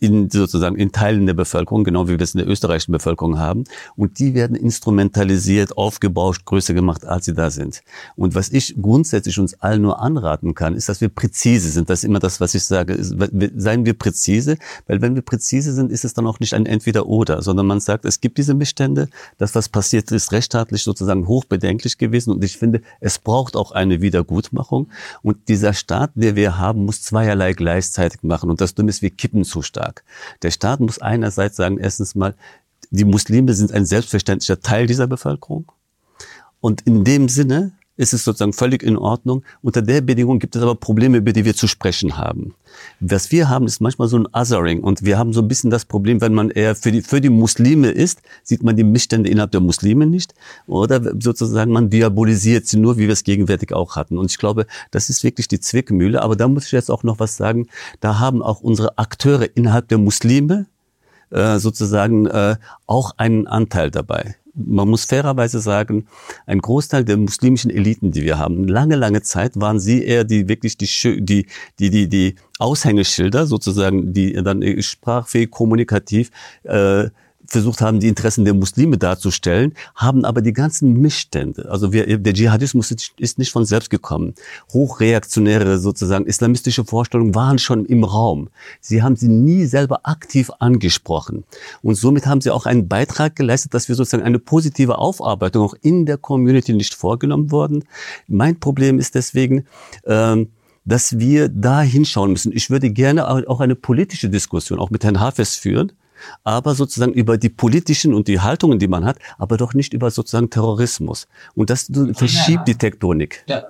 S8: in sozusagen in Teilen der Bevölkerung, genau wie wir es in der österreichischen Bevölkerung haben. Und die werden instrumentalisiert, aufgebauscht, größer gemacht, als sie da sind. Und was ich grundsätzlich uns allen nur anraten kann, ist, dass wir präzise sind. Das ist immer das, was ich sage. Seien wir präzise, weil wenn wir präzise sind, ist es dann auch nicht ein Entweder-Oder, sondern man sagt, es gibt diese Missstände, das, was passiert ist, rechtsstaatlich sozusagen hochbedenklich gewesen. Und ich finde, es braucht auch eine Wiedergutmachung. Und dieser Staat, der wir haben, muss zweierlei gleichzeitig machen. Und das Dumme ist, wir kippen zu stark. Staat. Der Staat muss einerseits sagen, erstens mal, die Muslime sind ein selbstverständlicher Teil dieser Bevölkerung. Und in dem Sinne ist es sozusagen völlig in Ordnung. Unter der Bedingung gibt es aber Probleme, über die wir zu sprechen haben. Was wir haben, ist manchmal so ein Othering. Und wir haben so ein bisschen das Problem, wenn man eher für die, für die Muslime ist, sieht man die Missstände innerhalb der Muslime nicht. Oder sozusagen man diabolisiert sie nur, wie wir es gegenwärtig auch hatten. Und ich glaube, das ist wirklich die Zwickmühle. Aber da muss ich jetzt auch noch was sagen. Da haben auch unsere Akteure innerhalb der Muslime äh, sozusagen äh, auch einen Anteil dabei man muss fairerweise sagen, ein Großteil der muslimischen Eliten, die wir haben, lange, lange Zeit waren sie eher die wirklich die, die, die, die, die Aushängeschilder sozusagen, die dann sprachfähig, kommunikativ äh, versucht haben, die Interessen der Muslime darzustellen, haben aber die ganzen Missstände. Also wir, der Dschihadismus ist nicht von selbst gekommen. Hochreaktionäre sozusagen islamistische Vorstellungen waren schon im Raum. Sie haben sie nie selber aktiv angesprochen. Und somit haben sie auch einen Beitrag geleistet, dass wir sozusagen eine positive Aufarbeitung auch in der Community nicht vorgenommen worden. Mein Problem ist deswegen, ähm, dass wir da hinschauen müssen. Ich würde gerne auch eine politische Diskussion auch mit Herrn Hafez führen, aber sozusagen über die politischen und die Haltungen, die man hat, aber doch nicht über sozusagen Terrorismus. Und das verschiebt ja. die Tektonik. Ja.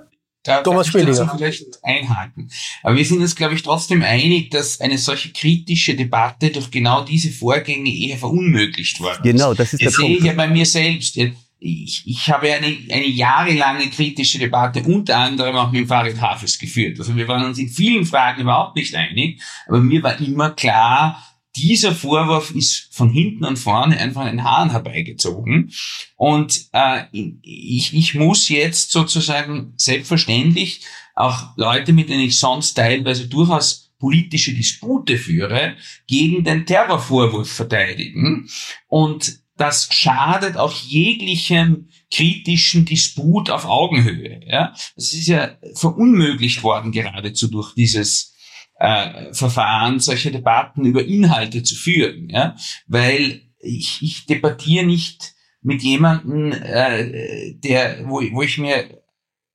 S6: Da Thomas kann ich dazu vielleicht einhaken. Aber wir sind uns, glaube ich, trotzdem einig, dass eine solche kritische Debatte durch genau diese Vorgänge eher verunmöglicht worden ist.
S8: Genau, das ist
S6: das
S8: der
S6: sehe ich ja bei mir selbst. Ich, ich habe eine, eine jahrelange kritische Debatte unter anderem auch mit dem Farid Hafez geführt. Also wir waren uns in vielen Fragen überhaupt nicht einig, aber mir war immer klar, dieser Vorwurf ist von hinten und vorne einfach an den Haaren herbeigezogen. Und äh, ich, ich muss jetzt sozusagen selbstverständlich auch Leute, mit denen ich sonst teilweise durchaus politische Dispute führe, gegen den Terrorvorwurf verteidigen. Und das schadet auch jeglichem kritischen Disput auf Augenhöhe. Ja? Das ist ja verunmöglicht worden geradezu durch dieses äh, Verfahren, solche Debatten über Inhalte zu führen, ja, weil ich, ich debattiere nicht mit jemandem, äh, der, wo, wo ich mir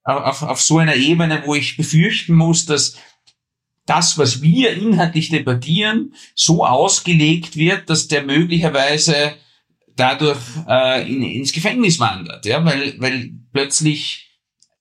S6: auf, auf so einer Ebene, wo ich befürchten muss, dass das, was wir inhaltlich debattieren, so ausgelegt wird, dass der möglicherweise dadurch äh, in, ins Gefängnis wandert, ja, weil, weil plötzlich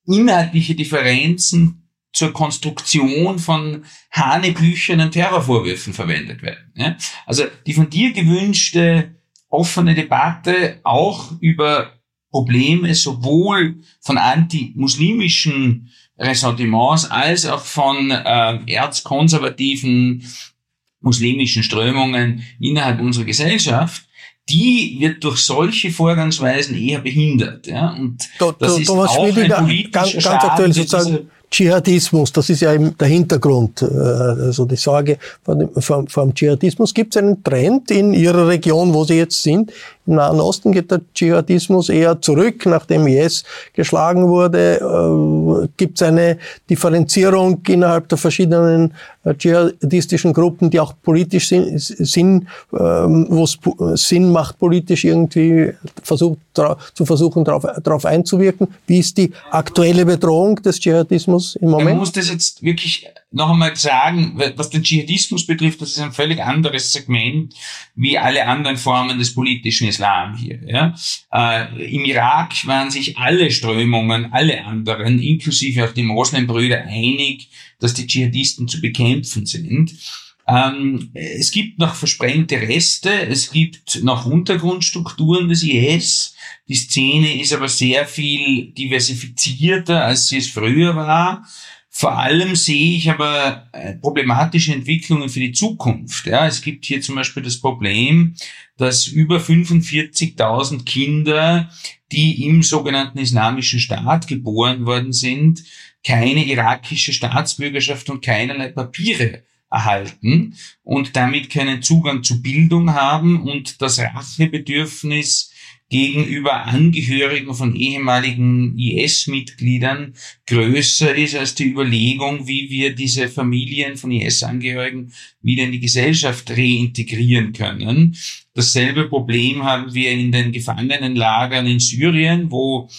S6: inhaltliche Differenzen zur Konstruktion von hanebüchernen Terrorvorwürfen verwendet werden. Ja? Also die von dir gewünschte offene Debatte auch über Probleme sowohl von antimuslimischen Ressentiments als auch von äh, erzkonservativen muslimischen Strömungen innerhalb unserer Gesellschaft, die wird durch solche Vorgangsweisen eher behindert. Ja? Und
S3: da, das da, ist Thomas auch Schmiediger, ein politischer ganz, ganz aktuell sozusagen Dschihadismus, das ist ja eben der Hintergrund, äh, also die Sorge vor dem, vor, vor dem Dschihadismus. Gibt es einen Trend in Ihrer Region, wo Sie jetzt sind, im Nahen Osten geht der Dschihadismus eher zurück, nachdem IS geschlagen wurde. Äh, Gibt es eine Differenzierung innerhalb der verschiedenen äh, dschihadistischen Gruppen, die auch politisch sind, sind ähm, wo es Sinn macht, politisch irgendwie versucht, zu versuchen, darauf, darauf einzuwirken? Wie ist die aktuelle Bedrohung des Dschihadismus im Moment?
S6: Man muss das jetzt wirklich noch einmal sagen, was den Dschihadismus betrifft, das ist ein völlig anderes Segment wie alle anderen Formen des politischen Islam hier. Ja. Äh, Im Irak waren sich alle Strömungen, alle anderen, inklusive auch die Moslembrüder, einig, dass die Dschihadisten zu bekämpfen sind. Ähm, es gibt noch versprengte Reste, es gibt noch Untergrundstrukturen des IS. Die Szene ist aber sehr viel diversifizierter, als sie es früher war. Vor allem sehe ich aber äh, problematische Entwicklungen für die Zukunft. Ja, es gibt hier zum Beispiel das Problem, dass über 45.000 Kinder, die im sogenannten Islamischen Staat geboren worden sind, keine irakische Staatsbürgerschaft und keinerlei Papiere erhalten und damit keinen Zugang zu Bildung haben und das Rachebedürfnis gegenüber Angehörigen von ehemaligen IS-Mitgliedern größer ist als die Überlegung, wie wir diese Familien von IS-Angehörigen wieder in die Gesellschaft reintegrieren können. Dasselbe Problem haben wir in den Gefangenenlagern in Syrien, wo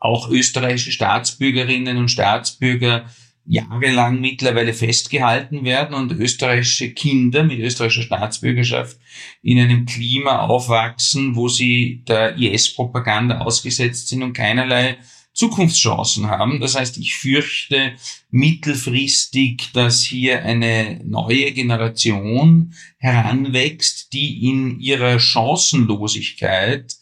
S6: auch österreichische Staatsbürgerinnen und Staatsbürger jahrelang mittlerweile festgehalten werden und österreichische Kinder mit österreichischer Staatsbürgerschaft in einem Klima aufwachsen, wo sie der IS-Propaganda ausgesetzt sind und keinerlei Zukunftschancen haben. Das heißt, ich fürchte mittelfristig, dass hier eine neue Generation heranwächst, die in ihrer Chancenlosigkeit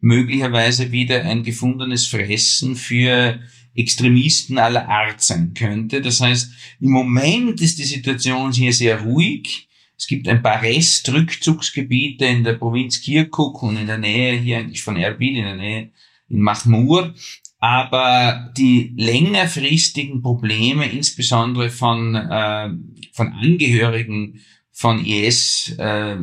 S6: möglicherweise wieder ein gefundenes Fressen für Extremisten aller Art sein könnte. Das heißt, im Moment ist die Situation hier sehr ruhig. Es gibt ein paar Restrückzugsgebiete in der Provinz Kirkuk und in der Nähe hier eigentlich von Erbil, in der Nähe in Mahmur. Aber die längerfristigen Probleme, insbesondere von, äh, von Angehörigen von IS, äh,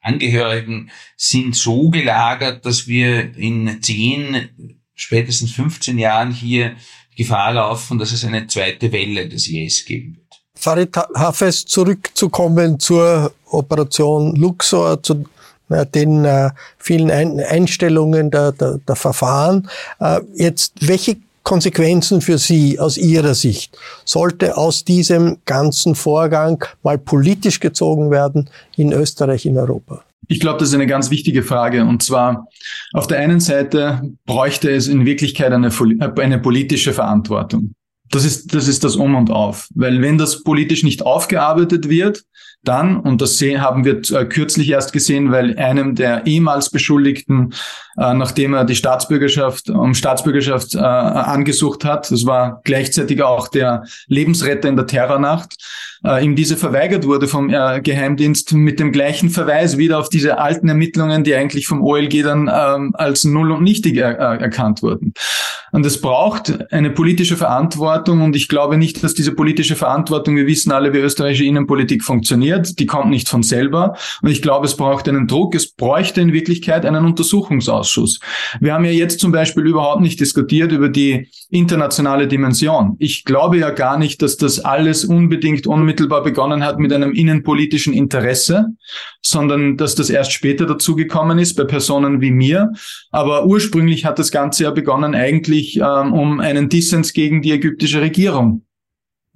S6: Angehörigen, sind so gelagert, dass wir in zehn spätestens 15 Jahren hier Gefahr laufen, dass es eine zweite Welle des IS geben wird.
S3: Farid Hafez, zurückzukommen zur Operation Luxor, zu äh, den äh, vielen Ein Einstellungen der, der, der Verfahren. Äh, jetzt, welche Konsequenzen für Sie aus Ihrer Sicht sollte aus diesem ganzen Vorgang mal politisch gezogen werden in Österreich, in Europa?
S5: Ich glaube, das ist eine ganz wichtige Frage. Und zwar, auf der einen Seite bräuchte es in Wirklichkeit eine, eine politische Verantwortung. Das ist, das ist das Um und Auf. Weil wenn das politisch nicht aufgearbeitet wird, dann, und das haben wir äh, kürzlich erst gesehen, weil einem der ehemals Beschuldigten, äh, nachdem er die Staatsbürgerschaft, um Staatsbürgerschaft äh, angesucht hat, das war gleichzeitig auch der Lebensretter in der Terrornacht, äh, ihm diese verweigert wurde vom äh, Geheimdienst mit dem gleichen Verweis wieder auf diese alten Ermittlungen, die eigentlich vom OLG dann ähm, als null und nichtig er, äh, erkannt wurden. Und es braucht eine politische Verantwortung und ich glaube nicht, dass diese politische Verantwortung, wir wissen alle, wie österreichische Innenpolitik funktioniert, die kommt nicht von selber und ich glaube, es braucht einen Druck, es bräuchte in Wirklichkeit einen Untersuchungsausschuss. Wir haben ja jetzt zum Beispiel überhaupt nicht diskutiert über die internationale Dimension. Ich glaube ja gar nicht, dass das alles unbedingt unmittelbar begonnen hat mit einem innenpolitischen Interesse, sondern dass das erst später dazugekommen ist bei Personen wie mir. Aber ursprünglich hat das Ganze ja begonnen eigentlich ähm, um einen Dissens gegen die ägyptische Regierung.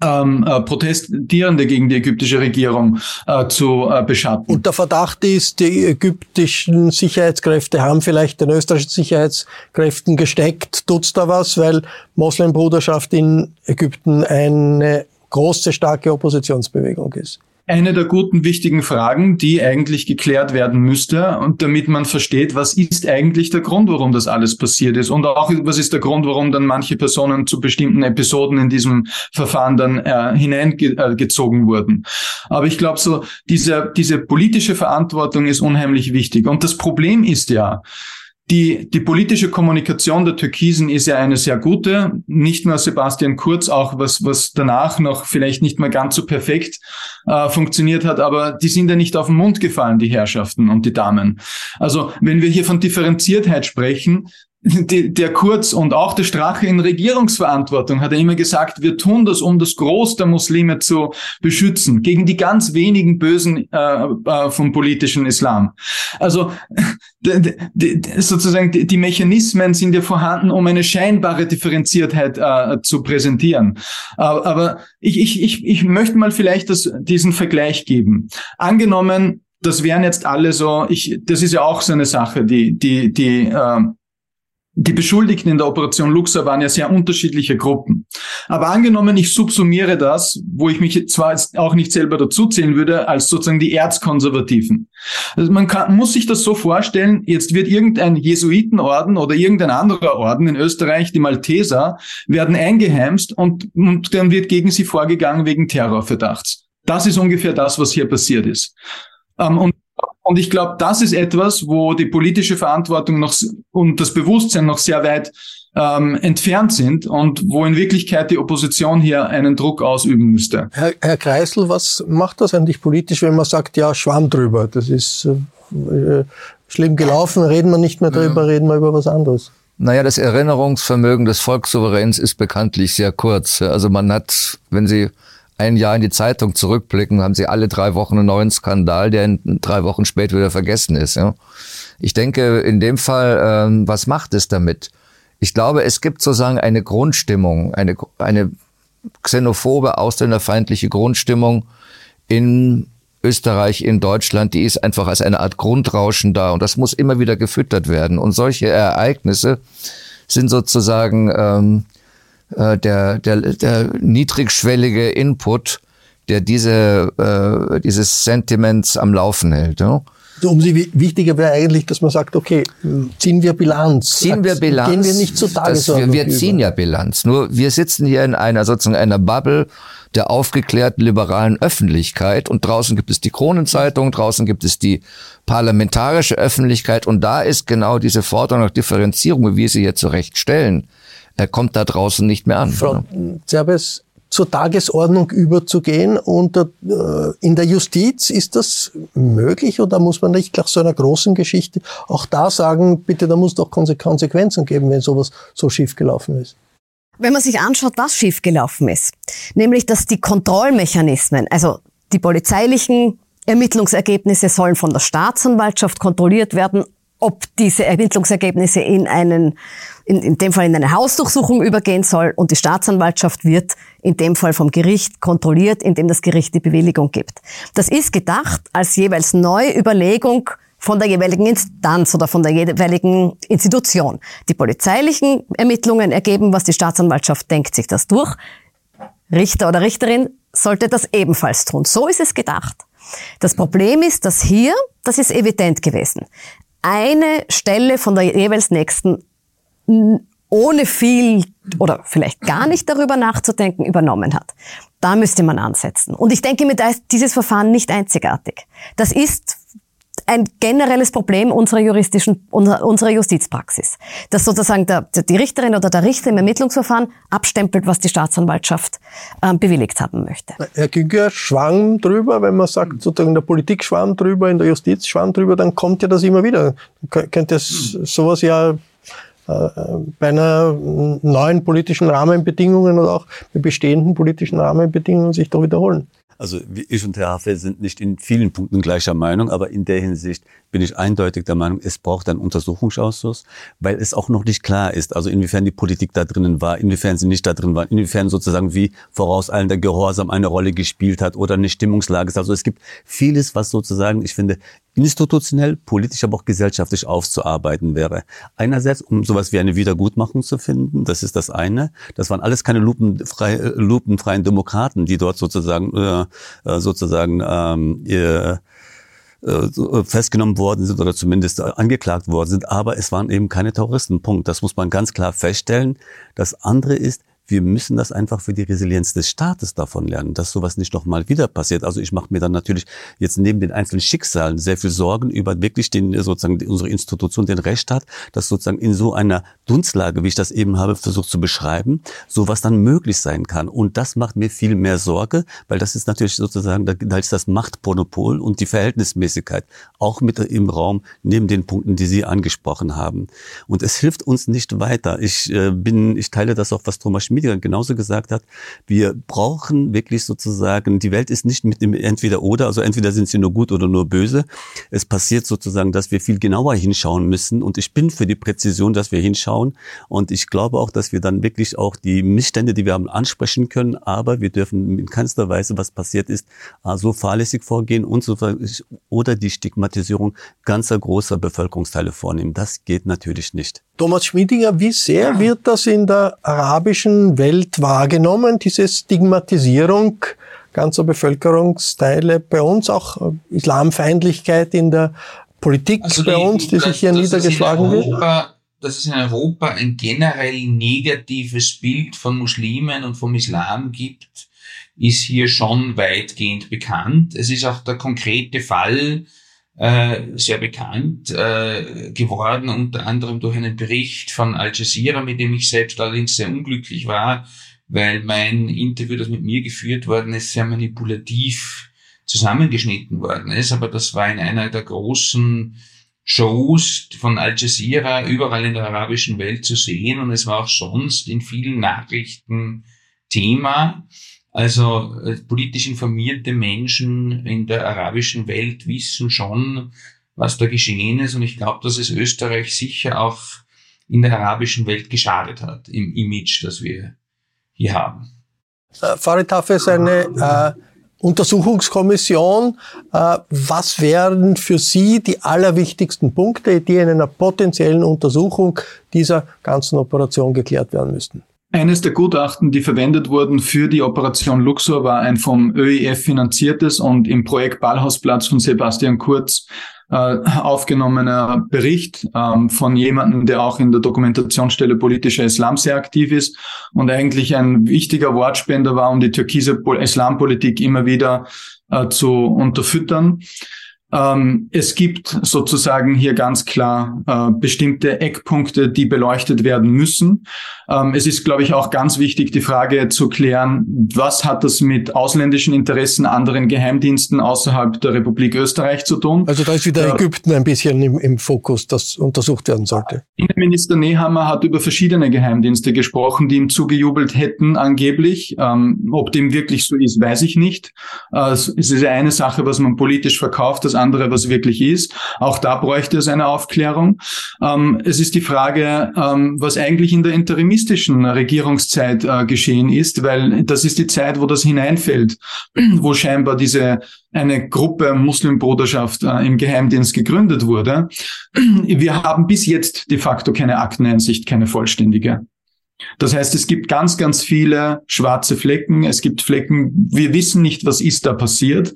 S5: ähm, äh, Protestierende gegen die ägyptische Regierung äh, zu äh, beschatten.
S3: Und der Verdacht ist, die ägyptischen Sicherheitskräfte haben vielleicht den österreichischen Sicherheitskräften gesteckt. Tut's da was, weil Moslembruderschaft in Ägypten eine große, starke Oppositionsbewegung ist?
S5: eine der guten, wichtigen Fragen, die eigentlich geklärt werden müsste und damit man versteht, was ist eigentlich der Grund, warum das alles passiert ist und auch was ist der Grund, warum dann manche Personen zu bestimmten Episoden in diesem Verfahren dann äh, hineingezogen wurden. Aber ich glaube so, diese, diese politische Verantwortung ist unheimlich wichtig und das Problem ist ja, die, die politische Kommunikation der Türkisen ist ja eine sehr gute. Nicht nur Sebastian Kurz, auch was, was danach noch vielleicht nicht mehr ganz so perfekt äh, funktioniert hat, aber die sind ja nicht auf den Mund gefallen, die Herrschaften und die Damen. Also wenn wir hier von Differenziertheit sprechen, die, der Kurz und auch der Strache in Regierungsverantwortung hat er immer gesagt, wir tun das, um das Groß der Muslime zu beschützen, gegen die ganz wenigen Bösen äh, äh, vom politischen Islam. Also sozusagen die, Mechanismen sind ja vorhanden, um eine scheinbare Differenziertheit äh, zu präsentieren. aber ich, ich, ich, ich möchte mal vielleicht das, diesen Vergleich geben. Angenommen, das wären jetzt alle so, ich, das ist ja auch so eine Sache, die, die, die äh, die Beschuldigten in der Operation Luxa waren ja sehr unterschiedliche Gruppen. Aber angenommen, ich subsumiere das, wo ich mich zwar jetzt auch nicht selber dazuzählen würde, als sozusagen die Erzkonservativen. Also man kann, muss sich das so vorstellen, jetzt wird irgendein Jesuitenorden oder irgendein anderer Orden in Österreich, die Malteser, werden eingeheimst und, und dann wird gegen sie vorgegangen wegen Terrorverdachts. Das ist ungefähr das, was hier passiert ist. Ähm, und ich glaube, das ist etwas, wo die politische Verantwortung noch und das Bewusstsein noch sehr weit ähm, entfernt sind und wo in Wirklichkeit die Opposition hier einen Druck ausüben müsste.
S3: Herr, Herr Kreisel, was macht das eigentlich politisch, wenn man sagt, ja, Schwamm drüber, das ist äh, schlimm gelaufen, reden wir nicht mehr drüber, ja. reden wir über was anderes?
S7: Naja, das Erinnerungsvermögen des Volkssouveräns ist bekanntlich sehr kurz. Also man hat, wenn Sie ein Jahr in die Zeitung zurückblicken, haben sie alle drei Wochen einen neuen Skandal, der in drei Wochen später wieder vergessen ist. Ja. Ich denke, in dem Fall, ähm, was macht es damit? Ich glaube, es gibt sozusagen eine Grundstimmung, eine, eine xenophobe, ausländerfeindliche Grundstimmung in Österreich, in Deutschland, die ist einfach als eine Art Grundrauschen da und das muss immer wieder gefüttert werden. Und solche Ereignisse sind sozusagen ähm, äh, der, der, der niedrigschwellige Input, der diese, äh, dieses Sentiments am Laufen hält. Ja?
S3: Also umso wichtiger wäre eigentlich, dass man sagt, okay, ziehen wir Bilanz.
S7: Ziehen wir Bilanz.
S3: Gehen wir nicht zur Tagesordnung
S7: Wir, wir ziehen ja Bilanz. Nur wir sitzen hier in einer sozusagen einer Bubble der aufgeklärten liberalen Öffentlichkeit und draußen gibt es die Kronenzeitung, draußen gibt es die parlamentarische Öffentlichkeit und da ist genau diese Forderung nach Differenzierung, wie wir sie hier zurecht stellen, er kommt da draußen nicht mehr an.
S3: Frau Zerbes, zur Tagesordnung überzugehen und äh, in der Justiz ist das möglich oder muss man nicht nach so einer großen Geschichte auch da sagen, bitte, da muss doch Konsequenzen geben, wenn sowas so schief gelaufen ist?
S4: Wenn man sich anschaut, was schiefgelaufen ist, nämlich dass die Kontrollmechanismen, also die polizeilichen Ermittlungsergebnisse sollen von der Staatsanwaltschaft kontrolliert werden, ob diese Ermittlungsergebnisse in einen, in, in dem Fall in eine Hausdurchsuchung übergehen soll und die Staatsanwaltschaft wird in dem Fall vom Gericht kontrolliert, indem das Gericht die Bewilligung gibt. Das ist gedacht als jeweils neue Überlegung von der jeweiligen Instanz oder von der jeweiligen Institution. Die polizeilichen Ermittlungen ergeben, was die Staatsanwaltschaft denkt sich das durch. Richter oder Richterin sollte das ebenfalls tun. So ist es gedacht. Das Problem ist, dass hier, das ist evident gewesen, eine Stelle von der jeweils nächsten ohne viel oder vielleicht gar nicht darüber nachzudenken übernommen hat. Da müsste man ansetzen. Und ich denke mir, da ist dieses Verfahren nicht einzigartig. Das ist ein generelles Problem unserer juristischen, unserer Justizpraxis. Dass sozusagen der, die Richterin oder der Richter im Ermittlungsverfahren abstempelt, was die Staatsanwaltschaft äh, bewilligt haben möchte.
S3: Herr Günger, Schwamm drüber, wenn man sagt, sozusagen in der Politik Schwamm drüber, in der Justiz Schwamm drüber, dann kommt ja das immer wieder. Könnte sowas ja äh, bei einer neuen politischen Rahmenbedingungen oder auch bei bestehenden politischen Rahmenbedingungen sich doch wiederholen.
S8: Also ich und Herr Haffel sind nicht in vielen Punkten gleicher Meinung, aber in der Hinsicht bin ich eindeutig der Meinung, es braucht einen Untersuchungsausschuss, weil es auch noch nicht klar ist, also inwiefern die Politik da drinnen war, inwiefern sie nicht da drin war, inwiefern sozusagen wie vorauseilender Gehorsam eine Rolle gespielt hat oder eine Stimmungslage ist. Also es gibt vieles, was sozusagen, ich finde, institutionell, politisch, aber auch gesellschaftlich aufzuarbeiten wäre. Einerseits, um sowas wie eine Wiedergutmachung zu finden, das ist das eine. Das waren alles keine lupenfrei, lupenfreien Demokraten, die dort sozusagen, äh, äh sozusagen ähm, ihr, äh, festgenommen worden sind oder zumindest angeklagt worden sind, aber es waren eben keine Terroristen. Punkt. Das muss man ganz klar feststellen. Das andere ist, wir müssen das einfach für die Resilienz des Staates davon lernen, dass sowas nicht nochmal wieder passiert. Also ich mache mir dann natürlich jetzt neben den einzelnen Schicksalen sehr viel Sorgen über wirklich den sozusagen unsere Institution, den Rechtsstaat, dass sozusagen in so einer Dunstlage, wie ich das eben habe versucht zu beschreiben, sowas dann möglich sein kann. Und das macht mir viel mehr Sorge, weil das ist natürlich sozusagen, da ist das Machtmonopol und die Verhältnismäßigkeit auch mit im Raum neben den Punkten, die Sie angesprochen haben. Und es hilft uns nicht weiter. Ich äh, bin, ich teile das auch, was Thomas Schmiediger genauso gesagt hat, wir brauchen wirklich sozusagen, die Welt ist nicht mit dem Entweder-Oder, also entweder sind sie nur gut oder nur böse. Es passiert sozusagen, dass wir viel genauer hinschauen müssen und ich bin für die Präzision, dass wir hinschauen und ich glaube auch, dass wir dann wirklich auch die Missstände, die wir haben, ansprechen können, aber wir dürfen in keinster Weise, was passiert ist, so fahrlässig vorgehen und so oder die Stigmatisierung ganzer großer Bevölkerungsteile vornehmen. Das geht natürlich nicht.
S3: Thomas Schmiedinger, wie sehr wird das in der arabischen Welt wahrgenommen, diese Stigmatisierung ganzer Bevölkerungsteile bei uns, auch äh, Islamfeindlichkeit in der Politik also bei uns, die sich hier niedergeschlagen wird?
S6: Dass es in Europa ein generell negatives Bild von Muslimen und vom Islam gibt, ist hier schon weitgehend bekannt. Es ist auch der konkrete Fall, äh, sehr bekannt äh, geworden, unter anderem durch einen Bericht von Al Jazeera, mit dem ich selbst allerdings sehr unglücklich war, weil mein Interview, das mit mir geführt worden ist, sehr manipulativ zusammengeschnitten worden ist. Aber das war in einer der großen Shows von Al Jazeera überall in der arabischen Welt zu sehen und es war auch sonst in vielen Nachrichten Thema. Also äh, politisch informierte Menschen in der arabischen Welt wissen schon, was da geschehen ist. Und ich glaube, dass es Österreich sicher auch in der arabischen Welt geschadet hat, im Image, das wir hier haben.
S3: Äh, Farid Hafez, eine äh, Untersuchungskommission. Äh, was wären für Sie die allerwichtigsten Punkte, die in einer potenziellen Untersuchung dieser ganzen Operation geklärt werden müssten?
S5: Eines der Gutachten, die verwendet wurden für die Operation Luxor, war ein vom ÖIF finanziertes und im Projekt Ballhausplatz von Sebastian Kurz äh, aufgenommener Bericht ähm, von jemandem, der auch in der Dokumentationsstelle politischer Islam sehr aktiv ist und eigentlich ein wichtiger Wortspender war, um die türkise Islampolitik immer wieder äh, zu unterfüttern. Ähm, es gibt sozusagen hier ganz klar äh, bestimmte Eckpunkte, die beleuchtet werden müssen. Ähm, es ist, glaube ich, auch ganz wichtig, die Frage zu klären, was hat das mit ausländischen Interessen, anderen Geheimdiensten außerhalb der Republik Österreich zu tun?
S3: Also da ist wieder äh, Ägypten ein bisschen im, im Fokus, das untersucht werden sollte.
S5: Innenminister Nehammer hat über verschiedene Geheimdienste gesprochen, die ihm zugejubelt hätten, angeblich. Ähm, ob dem wirklich so ist, weiß ich nicht. Äh, es ist eine Sache, was man politisch verkauft. Das andere, was wirklich ist. Auch da bräuchte es eine Aufklärung. Ähm, es ist die Frage, ähm, was eigentlich in der interimistischen Regierungszeit äh, geschehen ist, weil das ist die Zeit, wo das hineinfällt, wo scheinbar diese eine Gruppe Muslimbruderschaft äh, im Geheimdienst gegründet wurde. Wir haben bis jetzt de facto keine Akteneinsicht, keine vollständige. Das heißt, es gibt ganz, ganz viele schwarze Flecken. Es gibt Flecken, wir wissen nicht, was ist da passiert.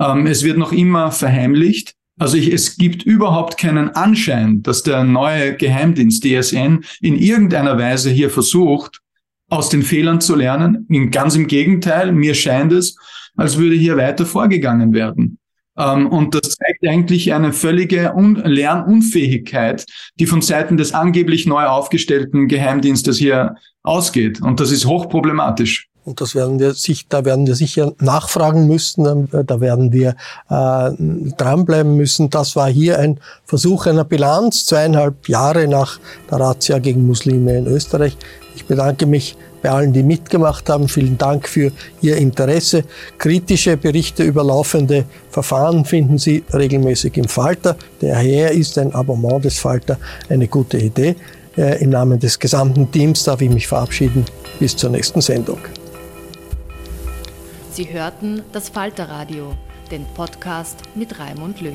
S5: Ähm, es wird noch immer verheimlicht. Also ich, es gibt überhaupt keinen Anschein, dass der neue Geheimdienst DSN in irgendeiner Weise hier versucht, aus den Fehlern zu lernen. Ganz im Gegenteil, mir scheint es, als würde hier weiter vorgegangen werden. Ähm, und das zeigt eigentlich eine völlige Un Lernunfähigkeit, die von Seiten des angeblich neu aufgestellten Geheimdienstes hier ausgeht. Und das ist hochproblematisch.
S3: Und das werden wir sich, da werden wir sicher nachfragen müssen, da werden wir äh, dranbleiben müssen. Das war hier ein Versuch einer Bilanz, zweieinhalb Jahre nach der Razzia gegen Muslime in Österreich. Ich bedanke mich bei allen, die mitgemacht haben. Vielen Dank für Ihr Interesse. Kritische Berichte über laufende Verfahren finden Sie regelmäßig im Falter. Daher ist ein Abonnement des Falter eine gute Idee. Äh, Im Namen des gesamten Teams darf ich mich verabschieden. Bis zur nächsten Sendung.
S1: Sie hörten das Falterradio, den Podcast mit Raimund Löw.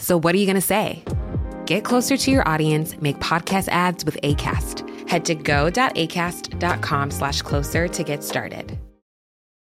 S10: So, what are you going to say? Get closer to your audience, make podcast ads with ACAST. Head to go.acast.com slash closer to get started.